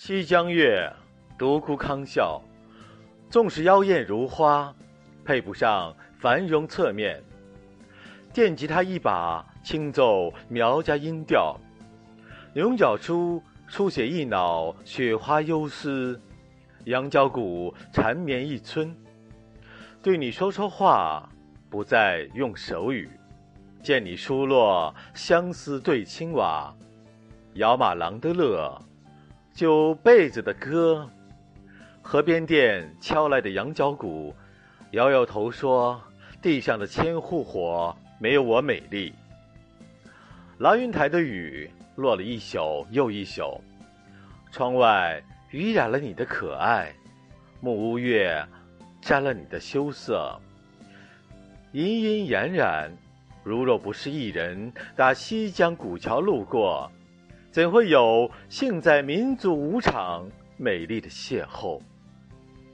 西江月，独孤康笑。纵使妖艳如花，配不上繁荣侧面。电吉他一把，轻奏苗家音调；牛角书书写一脑雪花幽思，羊角鼓缠绵一村。对你说说话，不再用手语。见你疏落相思对青瓦，摇马郎的乐，就被子的歌。河边店敲来的羊角鼓，摇摇头说：“地上的千户火没有我美丽。”蓝云台的雨落了一宿又一宿，窗外雨染了你的可爱，木屋月沾了你的羞涩，隐隐冉冉。如若不是一人打西江古桥路过，怎会有幸在民族舞场美丽的邂逅？